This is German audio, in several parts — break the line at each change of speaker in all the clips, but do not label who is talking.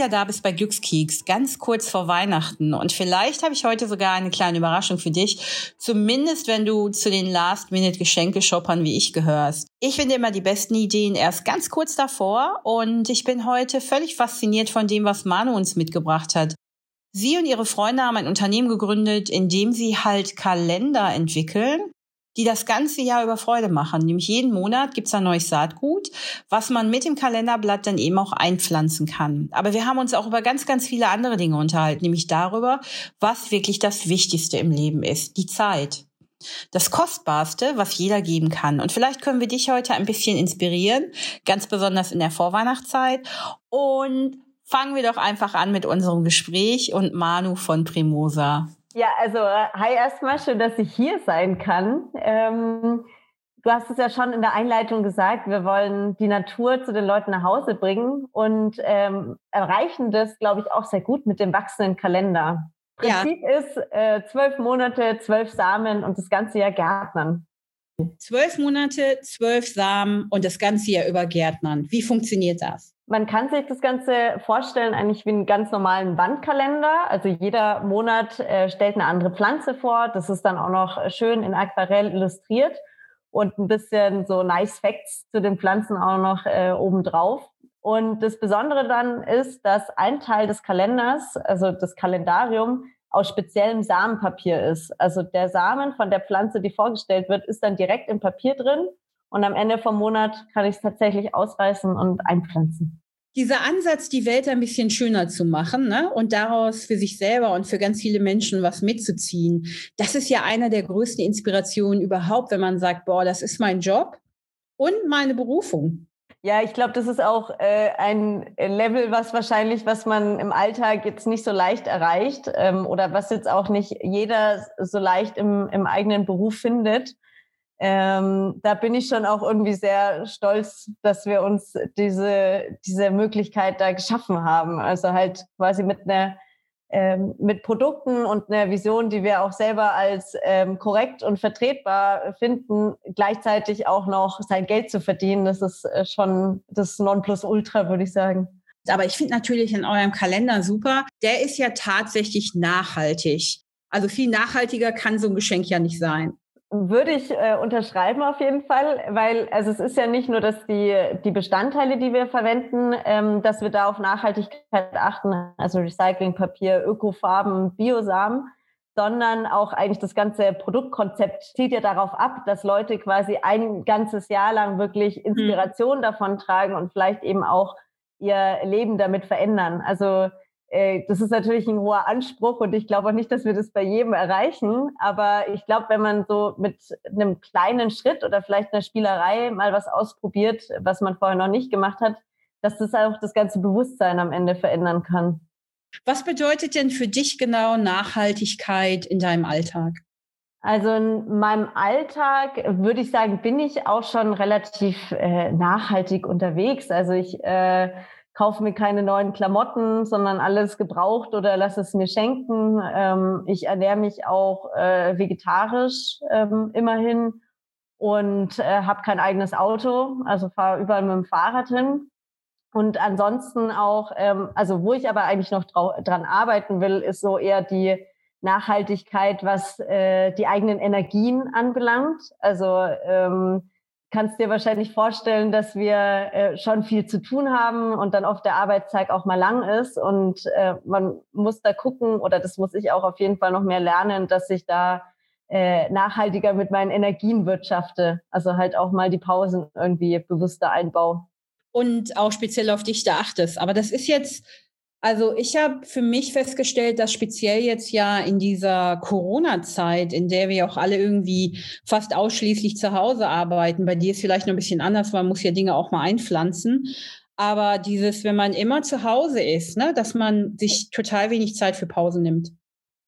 wieder da bist bei Glückskeks, ganz kurz vor Weihnachten. Und vielleicht habe ich heute sogar eine kleine Überraschung für dich. Zumindest, wenn du zu den Last-Minute-Geschenke-Shoppern wie ich gehörst. Ich finde immer die besten Ideen erst ganz kurz davor. Und ich bin heute völlig fasziniert von dem, was Manu uns mitgebracht hat. Sie und ihre Freunde haben ein Unternehmen gegründet, in dem sie halt Kalender entwickeln, die das ganze Jahr über Freude machen. Nämlich jeden Monat gibt's ein neues Saatgut, was man mit dem Kalenderblatt dann eben auch einpflanzen kann. Aber wir haben uns auch über ganz, ganz viele andere Dinge unterhalten, nämlich darüber, was wirklich das Wichtigste im Leben ist, die Zeit. Das Kostbarste, was jeder geben kann. Und vielleicht können wir dich heute ein bisschen inspirieren, ganz besonders in der Vorweihnachtszeit. Und fangen wir doch einfach an mit unserem Gespräch und Manu von Primosa.
Ja, also hi erstmal, schön, dass ich hier sein kann. Ähm, du hast es ja schon in der Einleitung gesagt, wir wollen die Natur zu den Leuten nach Hause bringen und ähm, erreichen das, glaube ich, auch sehr gut mit dem wachsenden Kalender. Prinzip ja. ist äh, zwölf Monate, zwölf Samen und das ganze Jahr Gärtnern.
Zwölf Monate, zwölf Samen und das ganze Jahr über Gärtnern. Wie funktioniert das?
Man kann sich das Ganze vorstellen eigentlich wie einen ganz normalen Wandkalender. Also jeder Monat äh, stellt eine andere Pflanze vor. Das ist dann auch noch schön in Aquarell illustriert und ein bisschen so nice Facts zu den Pflanzen auch noch äh, obendrauf. Und das Besondere dann ist, dass ein Teil des Kalenders, also das Kalendarium, aus speziellem Samenpapier ist. Also der Samen von der Pflanze, die vorgestellt wird, ist dann direkt im Papier drin und am Ende vom Monat kann ich es tatsächlich ausreißen und einpflanzen.
Dieser Ansatz, die Welt ein bisschen schöner zu machen ne? und daraus für sich selber und für ganz viele Menschen was mitzuziehen, das ist ja einer der größten Inspirationen überhaupt, wenn man sagt, boah, das ist mein Job und meine Berufung.
Ja, ich glaube, das ist auch äh, ein Level, was wahrscheinlich, was man im Alltag jetzt nicht so leicht erreicht ähm, oder was jetzt auch nicht jeder so leicht im, im eigenen Beruf findet ähm, da bin ich schon auch irgendwie sehr stolz, dass wir uns diese, diese Möglichkeit da geschaffen haben. Also halt quasi mit einer ähm, mit Produkten und einer Vision, die wir auch selber als ähm, korrekt und vertretbar finden, gleichzeitig auch noch sein Geld zu verdienen, das ist äh, schon das Nonplusultra, würde ich sagen.
Aber ich finde natürlich in eurem Kalender super, der ist ja tatsächlich nachhaltig. Also viel nachhaltiger kann so ein Geschenk ja nicht sein.
Würde ich äh, unterschreiben auf jeden Fall, weil also es ist ja nicht nur, dass die, die Bestandteile, die wir verwenden, ähm, dass wir da auf Nachhaltigkeit achten, also Recyclingpapier, Ökofarben, Biosamen, sondern auch eigentlich das ganze Produktkonzept zielt ja darauf ab, dass Leute quasi ein ganzes Jahr lang wirklich mhm. Inspiration mhm. davon tragen und vielleicht eben auch ihr Leben damit verändern. Also das ist natürlich ein hoher Anspruch und ich glaube auch nicht, dass wir das bei jedem erreichen. Aber ich glaube, wenn man so mit einem kleinen Schritt oder vielleicht einer Spielerei mal was ausprobiert, was man vorher noch nicht gemacht hat, dass das auch das ganze Bewusstsein am Ende verändern kann.
Was bedeutet denn für dich genau Nachhaltigkeit in deinem Alltag?
Also in meinem Alltag würde ich sagen, bin ich auch schon relativ äh, nachhaltig unterwegs. Also ich äh, kaufe mir keine neuen Klamotten, sondern alles gebraucht oder lasse es mir schenken. Ähm, ich ernähre mich auch äh, vegetarisch ähm, immerhin und äh, habe kein eigenes Auto, also fahre überall mit dem Fahrrad hin. Und ansonsten auch, ähm, also wo ich aber eigentlich noch dran arbeiten will, ist so eher die Nachhaltigkeit, was äh, die eigenen Energien anbelangt. Also ähm, kannst dir wahrscheinlich vorstellen, dass wir äh, schon viel zu tun haben und dann oft der Arbeitstag auch mal lang ist und äh, man muss da gucken oder das muss ich auch auf jeden Fall noch mehr lernen, dass ich da äh, nachhaltiger mit meinen Energien wirtschafte, also halt auch mal die Pausen irgendwie bewusster einbaue.
Und auch speziell auf dich da achtest. Aber das ist jetzt also ich habe für mich festgestellt, dass speziell jetzt ja in dieser Corona-Zeit, in der wir auch alle irgendwie fast ausschließlich zu Hause arbeiten, bei dir ist vielleicht noch ein bisschen anders, man muss ja Dinge auch mal einpflanzen. Aber dieses, wenn man immer zu Hause ist, ne, dass man sich total wenig Zeit für Pause nimmt.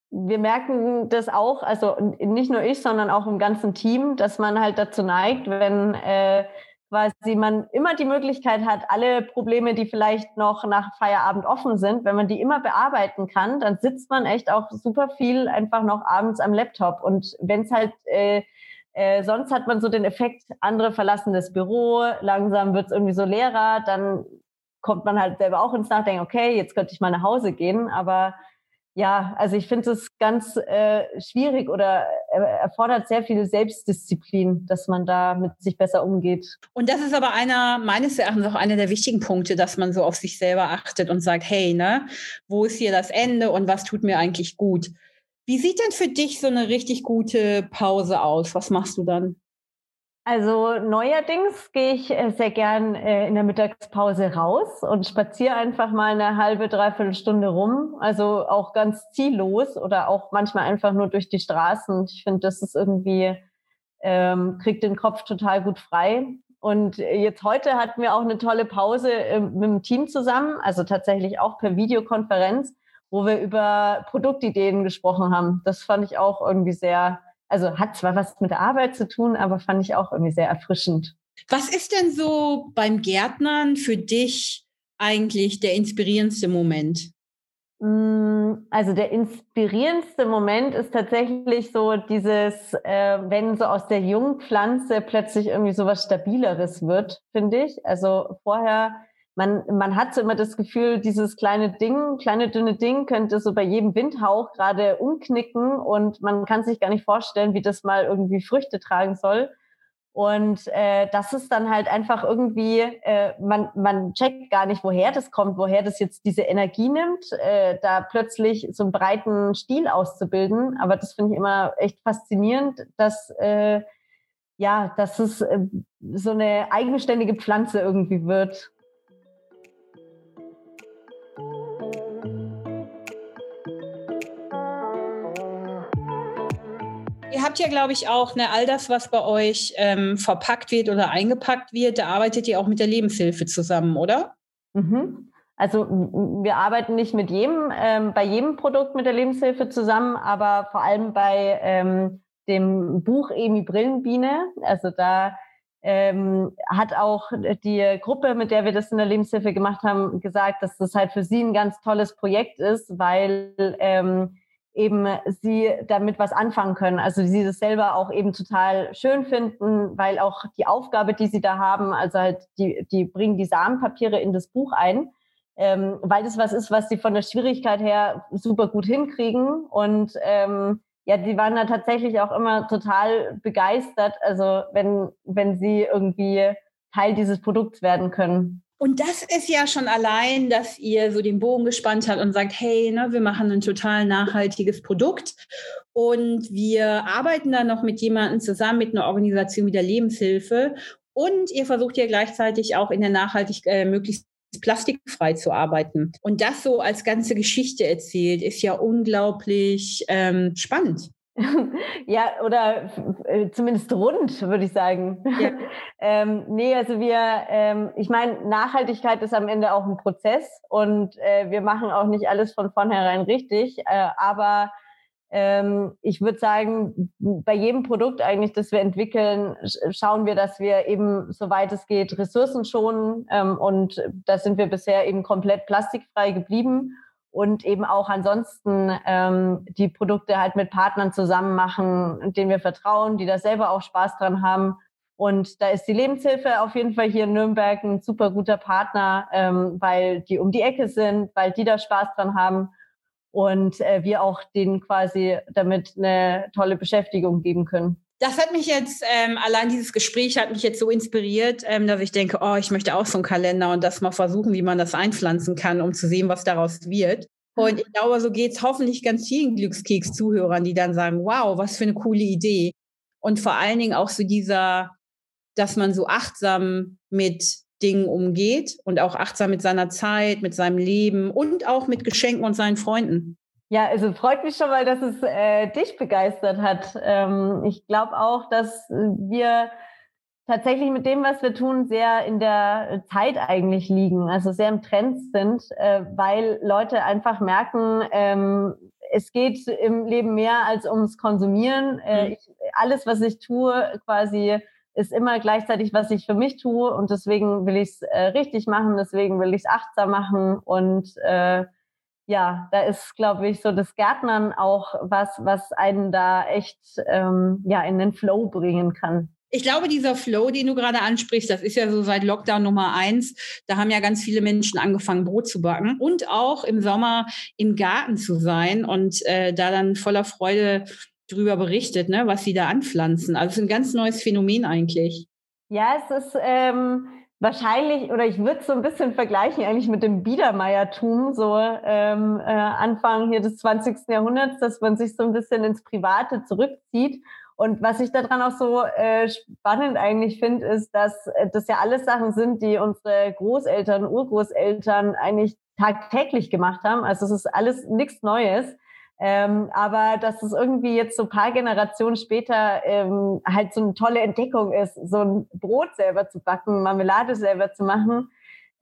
Wir merken das auch, also nicht nur ich, sondern auch im ganzen Team, dass man halt dazu neigt, wenn äh, quasi man immer die Möglichkeit hat, alle Probleme, die vielleicht noch nach Feierabend offen sind, wenn man die immer bearbeiten kann, dann sitzt man echt auch super viel einfach noch abends am Laptop. Und wenn es halt äh, äh, sonst hat man so den Effekt, andere verlassen das Büro, langsam wird es irgendwie so leerer, dann kommt man halt selber auch ins Nachdenken, okay, jetzt könnte ich mal nach Hause gehen, aber ja, also ich finde es ganz äh, schwierig oder erfordert sehr viel Selbstdisziplin, dass man da mit sich besser umgeht.
Und das ist aber einer, meines Erachtens auch einer der wichtigen Punkte, dass man so auf sich selber achtet und sagt, hey, ne, wo ist hier das Ende und was tut mir eigentlich gut? Wie sieht denn für dich so eine richtig gute Pause aus? Was machst du dann?
Also neuerdings gehe ich äh, sehr gern äh, in der Mittagspause raus und spaziere einfach mal eine halbe, dreiviertel Stunde rum. Also auch ganz ziellos oder auch manchmal einfach nur durch die Straßen. Ich finde, das ist irgendwie, ähm, kriegt den Kopf total gut frei. Und jetzt heute hatten wir auch eine tolle Pause äh, mit dem Team zusammen, also tatsächlich auch per Videokonferenz, wo wir über Produktideen gesprochen haben. Das fand ich auch irgendwie sehr also hat zwar was mit der Arbeit zu tun, aber fand ich auch irgendwie sehr erfrischend.
Was ist denn so beim Gärtnern für dich eigentlich der inspirierendste Moment?
Mm, also der inspirierendste Moment ist tatsächlich so dieses, äh, wenn so aus der jungen Pflanze plötzlich irgendwie so was Stabileres wird, finde ich. Also vorher man, man hat so immer das Gefühl, dieses kleine Ding, kleine dünne Ding könnte so bei jedem Windhauch gerade umknicken und man kann sich gar nicht vorstellen, wie das mal irgendwie Früchte tragen soll. Und äh, das ist dann halt einfach irgendwie, äh, man, man checkt gar nicht, woher das kommt, woher das jetzt diese Energie nimmt, äh, da plötzlich so einen breiten Stil auszubilden. Aber das finde ich immer echt faszinierend, dass äh, ja, dass es äh, so eine eigenständige Pflanze irgendwie wird.
Habt ja, glaube ich, auch ne, all das, was bei euch ähm, verpackt wird oder eingepackt wird, da arbeitet ihr auch mit der Lebenshilfe zusammen, oder?
Mhm. Also wir arbeiten nicht mit jedem, ähm, bei jedem Produkt mit der Lebenshilfe zusammen, aber vor allem bei ähm, dem Buch Emi Brillenbiene. Also da ähm, hat auch die Gruppe, mit der wir das in der Lebenshilfe gemacht haben, gesagt, dass das halt für sie ein ganz tolles Projekt ist, weil ähm, eben sie damit was anfangen können. Also sie das selber auch eben total schön finden, weil auch die Aufgabe, die sie da haben, also halt die, die bringen die Samenpapiere in das Buch ein, ähm, weil das was ist, was sie von der Schwierigkeit her super gut hinkriegen. Und ähm, ja, die waren da tatsächlich auch immer total begeistert, also wenn, wenn sie irgendwie Teil dieses Produkts werden können.
Und das ist ja schon allein, dass ihr so den Bogen gespannt habt und sagt, hey, ne, wir machen ein total nachhaltiges Produkt und wir arbeiten dann noch mit jemandem zusammen, mit einer Organisation wie der Lebenshilfe und ihr versucht ja gleichzeitig auch in der Nachhaltigkeit äh, möglichst plastikfrei zu arbeiten. Und das so als ganze Geschichte erzählt, ist ja unglaublich ähm, spannend.
ja, oder äh, zumindest rund, würde ich sagen. Ja. ähm, nee, also wir, ähm, ich meine, Nachhaltigkeit ist am Ende auch ein Prozess und äh, wir machen auch nicht alles von vornherein richtig, äh, aber ähm, ich würde sagen, bei jedem Produkt eigentlich, das wir entwickeln, schauen wir, dass wir eben, soweit es geht, Ressourcen schonen ähm, und da sind wir bisher eben komplett plastikfrei geblieben und eben auch ansonsten ähm, die Produkte halt mit Partnern zusammen machen, denen wir vertrauen, die da selber auch Spaß dran haben. Und da ist die Lebenshilfe auf jeden Fall hier in Nürnberg ein super guter Partner, ähm, weil die um die Ecke sind, weil die da Spaß dran haben und äh, wir auch denen quasi damit eine tolle Beschäftigung geben können.
Das hat mich jetzt, ähm, allein dieses Gespräch hat mich jetzt so inspiriert, ähm, dass ich denke, oh, ich möchte auch so einen Kalender und das mal versuchen, wie man das einpflanzen kann, um zu sehen, was daraus wird. Und ich glaube, so geht es hoffentlich ganz vielen Glückskeks-Zuhörern, die dann sagen, wow, was für eine coole Idee. Und vor allen Dingen auch so dieser, dass man so achtsam mit Dingen umgeht und auch achtsam mit seiner Zeit, mit seinem Leben und auch mit Geschenken und seinen Freunden.
Ja, also freut mich schon mal, dass es äh, dich begeistert hat. Ähm, ich glaube auch, dass wir tatsächlich mit dem, was wir tun, sehr in der Zeit eigentlich liegen, also sehr im Trend sind, äh, weil Leute einfach merken, ähm, es geht im Leben mehr als ums Konsumieren. Äh, mhm. ich, alles, was ich tue, quasi ist immer gleichzeitig, was ich für mich tue und deswegen will ich es äh, richtig machen, deswegen will ich es achtsam machen und äh, ja, da ist, glaube ich, so das Gärtnern auch was, was einen da echt ähm, ja in den Flow bringen kann.
Ich glaube, dieser Flow, den du gerade ansprichst, das ist ja so seit Lockdown Nummer eins. Da haben ja ganz viele Menschen angefangen, Brot zu backen und auch im Sommer im Garten zu sein und äh, da dann voller Freude drüber berichtet, ne, was sie da anpflanzen. Also es ist ein ganz neues Phänomen eigentlich.
Ja, es ist ähm, wahrscheinlich, oder ich würde es so ein bisschen vergleichen eigentlich mit dem Biedermeiertum, so ähm, äh, Anfang hier des 20. Jahrhunderts, dass man sich so ein bisschen ins Private zurückzieht und was ich daran auch so äh, spannend eigentlich finde, ist, dass äh, das ja alles Sachen sind, die unsere Großeltern, Urgroßeltern eigentlich tagtäglich gemacht haben. Also es ist alles nichts Neues. Ähm, aber dass es irgendwie jetzt so paar Generationen später ähm, halt so eine tolle Entdeckung ist, so ein Brot selber zu backen, Marmelade selber zu machen,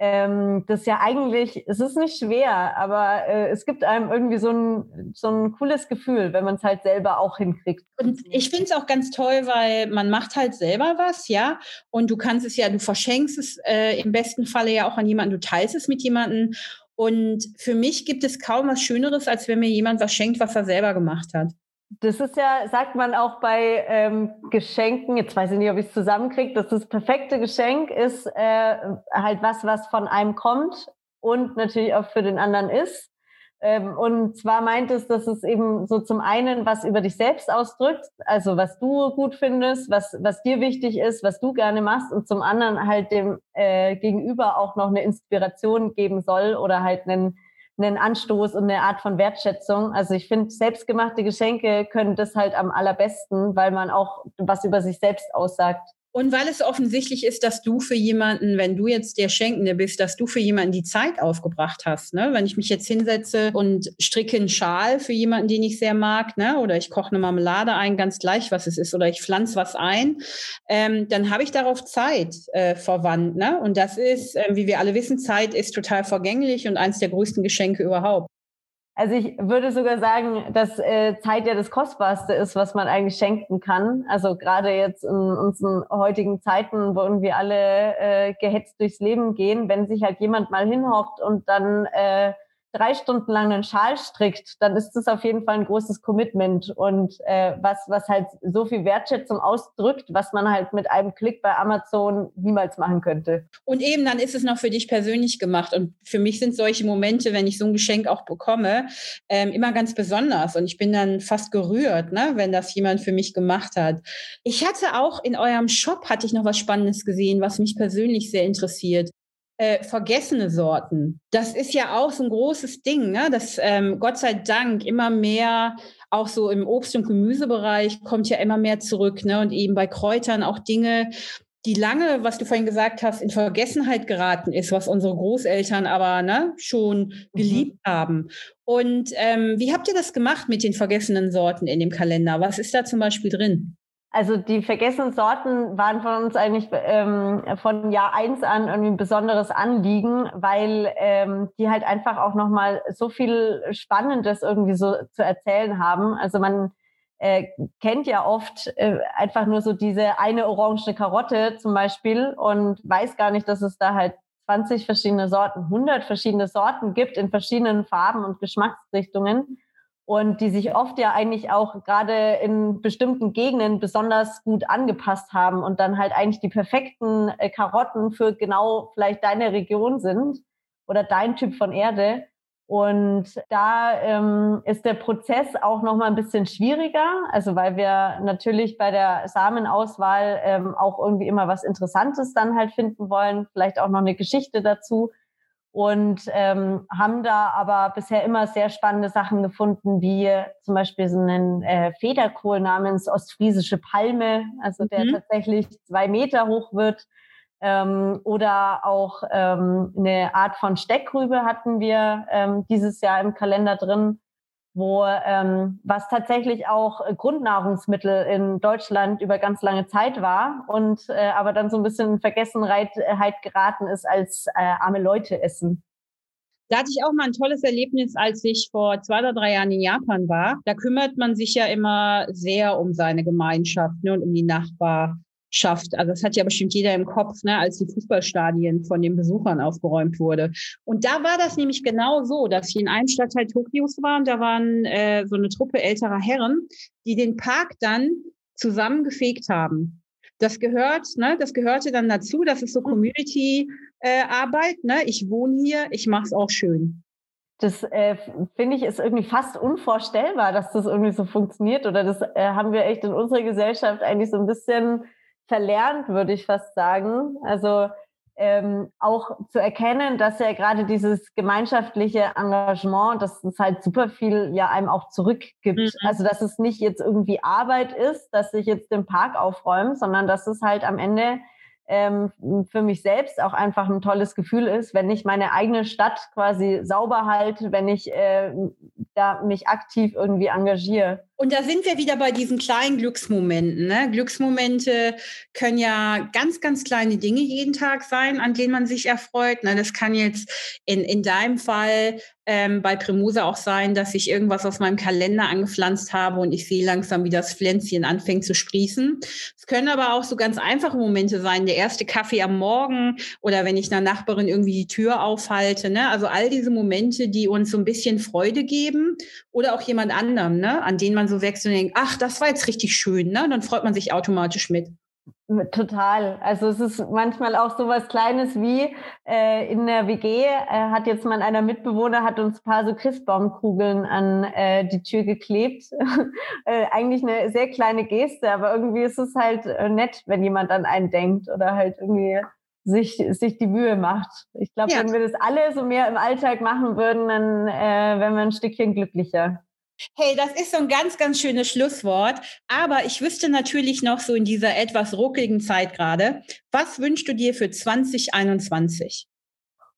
ähm, das ja eigentlich, es ist nicht schwer, aber äh, es gibt einem irgendwie so ein, so ein cooles Gefühl, wenn man es halt selber auch hinkriegt.
Und ich finde es auch ganz toll, weil man macht halt selber was, ja, und du kannst es ja, du verschenkst es äh, im besten Falle ja auch an jemanden, du teilst es mit jemandem. Und für mich gibt es kaum was Schöneres, als wenn mir jemand was schenkt, was er selber gemacht hat.
Das ist ja, sagt man auch bei ähm, Geschenken, jetzt weiß ich nicht, ob ich es zusammenkriege, dass das perfekte Geschenk ist äh, halt was, was von einem kommt und natürlich auch für den anderen ist. Ähm, und zwar meint es, dass es eben so zum einen was über dich selbst ausdrückt, also was du gut findest, was, was dir wichtig ist, was du gerne machst und zum anderen halt dem äh, Gegenüber auch noch eine Inspiration geben soll oder halt einen einen Anstoß und eine Art von Wertschätzung. Also ich finde, selbstgemachte Geschenke können das halt am allerbesten, weil man auch was über sich selbst aussagt.
Und weil es offensichtlich ist, dass du für jemanden, wenn du jetzt der Schenkende bist, dass du für jemanden die Zeit aufgebracht hast. Ne? Wenn ich mich jetzt hinsetze und stricke einen Schal für jemanden, den ich sehr mag, ne? oder ich koche eine Marmelade ein, ganz gleich, was es ist, oder ich pflanze was ein, ähm, dann habe ich darauf Zeit äh, verwandt. Ne? Und das ist, äh, wie wir alle wissen, Zeit ist total vergänglich und eins der größten Geschenke überhaupt.
Also ich würde sogar sagen, dass äh, Zeit ja das Kostbarste ist, was man eigentlich schenken kann. Also gerade jetzt in unseren heutigen Zeiten, wo irgendwie alle äh, gehetzt durchs Leben gehen, wenn sich halt jemand mal hinhockt und dann äh, drei Stunden lang einen Schal strickt, dann ist das auf jeden Fall ein großes Commitment und äh, was, was halt so viel Wertschätzung ausdrückt, was man halt mit einem Klick bei Amazon niemals machen könnte.
Und eben dann ist es noch für dich persönlich gemacht und für mich sind solche Momente, wenn ich so ein Geschenk auch bekomme, ähm, immer ganz besonders und ich bin dann fast gerührt, ne, wenn das jemand für mich gemacht hat. Ich hatte auch in eurem Shop hatte ich noch was Spannendes gesehen, was mich persönlich sehr interessiert äh, vergessene Sorten. Das ist ja auch so ein großes Ding, ne? dass ähm, Gott sei Dank immer mehr auch so im Obst- und Gemüsebereich kommt ja immer mehr zurück. Ne? Und eben bei Kräutern auch Dinge, die lange, was du vorhin gesagt hast, in Vergessenheit geraten ist, was unsere Großeltern aber ne, schon mhm. geliebt mhm. haben. Und ähm, wie habt ihr das gemacht mit den vergessenen Sorten in dem Kalender? Was ist da zum Beispiel drin?
Also die vergessenen Sorten waren von uns eigentlich ähm, von Jahr eins an irgendwie ein besonderes Anliegen, weil ähm, die halt einfach auch nochmal so viel Spannendes irgendwie so zu erzählen haben. Also man äh, kennt ja oft äh, einfach nur so diese eine orange Karotte zum Beispiel und weiß gar nicht, dass es da halt 20 verschiedene Sorten, 100 verschiedene Sorten gibt in verschiedenen Farben und Geschmacksrichtungen und die sich oft ja eigentlich auch gerade in bestimmten Gegenden besonders gut angepasst haben und dann halt eigentlich die perfekten äh, Karotten für genau vielleicht deine Region sind oder dein Typ von Erde. Und da ähm, ist der Prozess auch noch mal ein bisschen schwieriger, also weil wir natürlich bei der Samenauswahl ähm, auch irgendwie immer was Interessantes dann halt finden wollen, vielleicht auch noch eine Geschichte dazu und ähm, haben da aber bisher immer sehr spannende Sachen gefunden, wie zum Beispiel so einen äh, Federkohl namens ostfriesische Palme, also der mhm. tatsächlich zwei Meter hoch wird. Ähm, oder auch ähm, eine Art von Steckrübe hatten wir ähm, dieses Jahr im Kalender drin wo ähm, was tatsächlich auch Grundnahrungsmittel in Deutschland über ganz lange Zeit war und äh, aber dann so ein bisschen in Vergessenheit geraten ist als äh, arme Leute essen.
Da hatte ich auch mal ein tolles Erlebnis, als ich vor zwei oder drei Jahren in Japan war. Da kümmert man sich ja immer sehr um seine Gemeinschaft ne, und um die Nachbar, schafft. Also das hat ja bestimmt jeder im Kopf, ne, als die Fußballstadien von den Besuchern aufgeräumt wurde. Und da war das nämlich genau so, dass ich in einem Stadtteil Tokios war und da waren äh, so eine Truppe älterer Herren, die den Park dann zusammengefegt haben. Das gehört, ne, das gehörte dann dazu. Das ist so mhm. Community-Arbeit. Äh, ne? Ich wohne hier, ich mache es auch schön.
Das äh, finde ich ist irgendwie fast unvorstellbar, dass das irgendwie so funktioniert. Oder das äh, haben wir echt in unserer Gesellschaft eigentlich so ein bisschen verlernt, würde ich fast sagen. Also ähm, auch zu erkennen, dass ja gerade dieses gemeinschaftliche Engagement, dass es halt super viel ja einem auch zurückgibt. Mhm. Also dass es nicht jetzt irgendwie Arbeit ist, dass ich jetzt den Park aufräume, sondern dass es halt am Ende ähm, für mich selbst auch einfach ein tolles Gefühl ist, wenn ich meine eigene Stadt quasi sauber halte, wenn ich äh, da mich aktiv irgendwie engagiere.
Und da sind wir wieder bei diesen kleinen Glücksmomenten. Ne? Glücksmomente können ja ganz, ganz kleine Dinge jeden Tag sein, an denen man sich erfreut. Ne? Das kann jetzt in, in deinem Fall ähm, bei Premusa auch sein, dass ich irgendwas aus meinem Kalender angepflanzt habe und ich sehe langsam, wie das Pflänzchen anfängt zu sprießen. Es können aber auch so ganz einfache Momente sein, der erste Kaffee am Morgen oder wenn ich einer Nachbarin irgendwie die Tür aufhalte. Ne? Also all diese Momente, die uns so ein bisschen Freude geben oder auch jemand anderem, ne? an denen man so wächst und denkt, ach, das war jetzt richtig schön, ne? Dann freut man sich automatisch mit.
Total. Also es ist manchmal auch so was Kleines wie äh, in der WG äh, hat jetzt mal einer Mitbewohner hat uns ein paar so Christbaumkugeln an äh, die Tür geklebt. äh, eigentlich eine sehr kleine Geste, aber irgendwie ist es halt äh, nett, wenn jemand an einen denkt oder halt irgendwie sich, sich die Mühe macht. Ich glaube, ja. wenn wir das alle so mehr im Alltag machen würden, dann äh, wären wir ein Stückchen glücklicher.
Hey, das ist so ein ganz, ganz schönes Schlusswort. Aber ich wüsste natürlich noch so in dieser etwas ruckligen Zeit gerade, was wünschst du dir für 2021?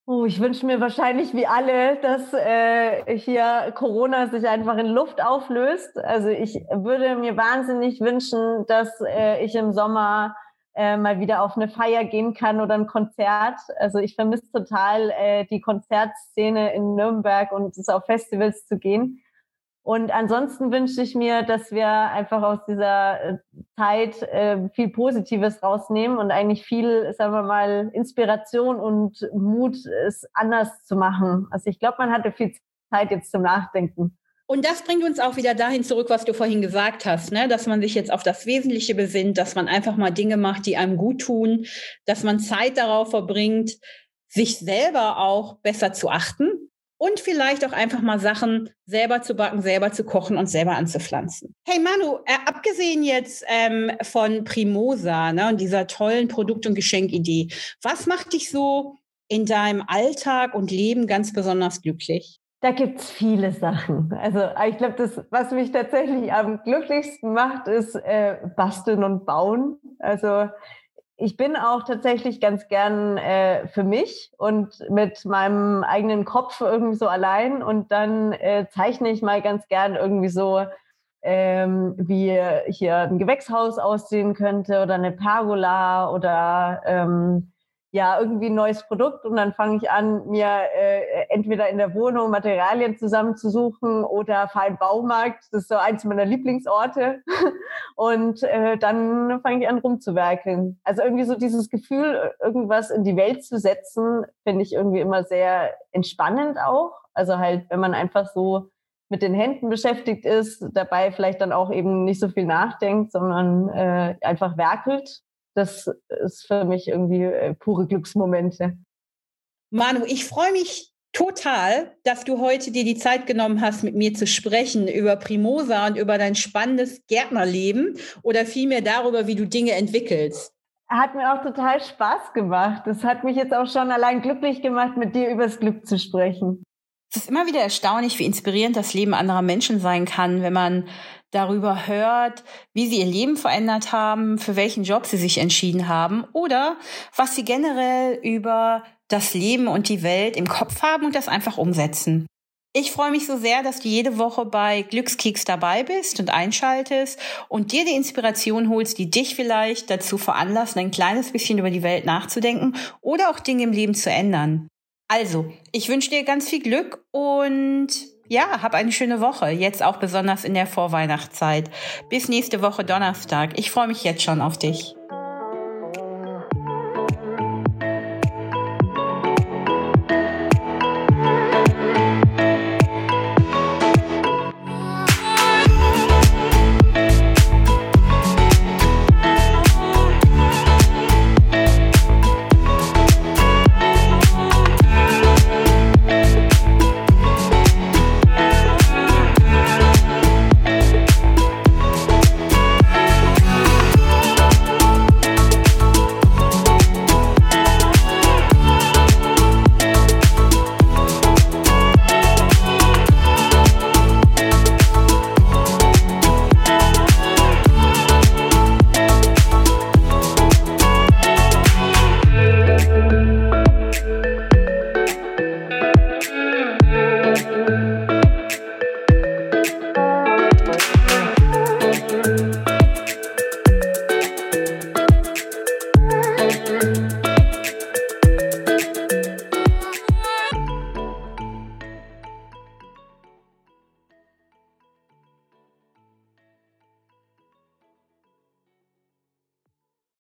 Oh, ich wünsche mir wahrscheinlich wie alle, dass äh, hier Corona sich einfach in Luft auflöst. Also ich würde mir wahnsinnig wünschen, dass äh, ich im Sommer äh, mal wieder auf eine Feier gehen kann oder ein Konzert. Also ich vermisse total äh, die Konzertszene in Nürnberg und es auf Festivals zu gehen. Und ansonsten wünsche ich mir, dass wir einfach aus dieser äh, Zeit äh, viel Positives rausnehmen und eigentlich viel, sagen wir mal, Inspiration und Mut, es anders zu machen. Also ich glaube, man hatte viel Zeit jetzt zum Nachdenken.
Und das bringt uns auch wieder dahin zurück, was du vorhin gesagt hast, ne? dass man sich jetzt auf das Wesentliche besinnt, dass man einfach mal Dinge macht, die einem gut tun, dass man Zeit darauf verbringt, sich selber auch besser zu achten und vielleicht auch einfach mal Sachen selber zu backen, selber zu kochen und selber anzupflanzen. Hey Manu, äh, abgesehen jetzt ähm, von Primosa ne, und dieser tollen Produkt- und Geschenkidee, was macht dich so in deinem Alltag und Leben ganz besonders glücklich?
Da gibt es viele Sachen. Also ich glaube, das, was mich tatsächlich am glücklichsten macht, ist äh, basteln und bauen. Also ich bin auch tatsächlich ganz gern äh, für mich und mit meinem eigenen Kopf irgendwie so allein und dann äh, zeichne ich mal ganz gern irgendwie so, ähm, wie hier ein Gewächshaus aussehen könnte oder eine Pergola oder ähm, ja, irgendwie ein neues Produkt und dann fange ich an, mir äh, entweder in der Wohnung Materialien zusammenzusuchen oder fahre in Baumarkt. Das ist so eins meiner Lieblingsorte. Und äh, dann fange ich an rumzuwerkeln. Also irgendwie so dieses Gefühl, irgendwas in die Welt zu setzen, finde ich irgendwie immer sehr entspannend auch. Also halt, wenn man einfach so mit den Händen beschäftigt ist, dabei vielleicht dann auch eben nicht so viel nachdenkt, sondern äh, einfach werkelt das ist für mich irgendwie äh, pure Glücksmomente.
Manu, ich freue mich total, dass du heute dir die Zeit genommen hast, mit mir zu sprechen über Primosa und über dein spannendes Gärtnerleben oder vielmehr darüber, wie du Dinge entwickelst.
Hat mir auch total Spaß gemacht. Das hat mich jetzt auch schon allein glücklich gemacht, mit dir übers Glück zu sprechen.
Es ist immer wieder erstaunlich, wie inspirierend das Leben anderer Menschen sein kann, wenn man darüber hört, wie sie ihr Leben verändert haben, für welchen Job sie sich entschieden haben oder was sie generell über das Leben und die Welt im Kopf haben und das einfach umsetzen. Ich freue mich so sehr, dass du jede Woche bei Glückskeks dabei bist und einschaltest und dir die Inspiration holst, die dich vielleicht dazu veranlassen, ein kleines bisschen über die Welt nachzudenken oder auch Dinge im Leben zu ändern. Also, ich wünsche dir ganz viel Glück und ja, hab eine schöne Woche. Jetzt auch besonders in der Vorweihnachtszeit. Bis nächste Woche Donnerstag. Ich freue mich jetzt schon auf dich.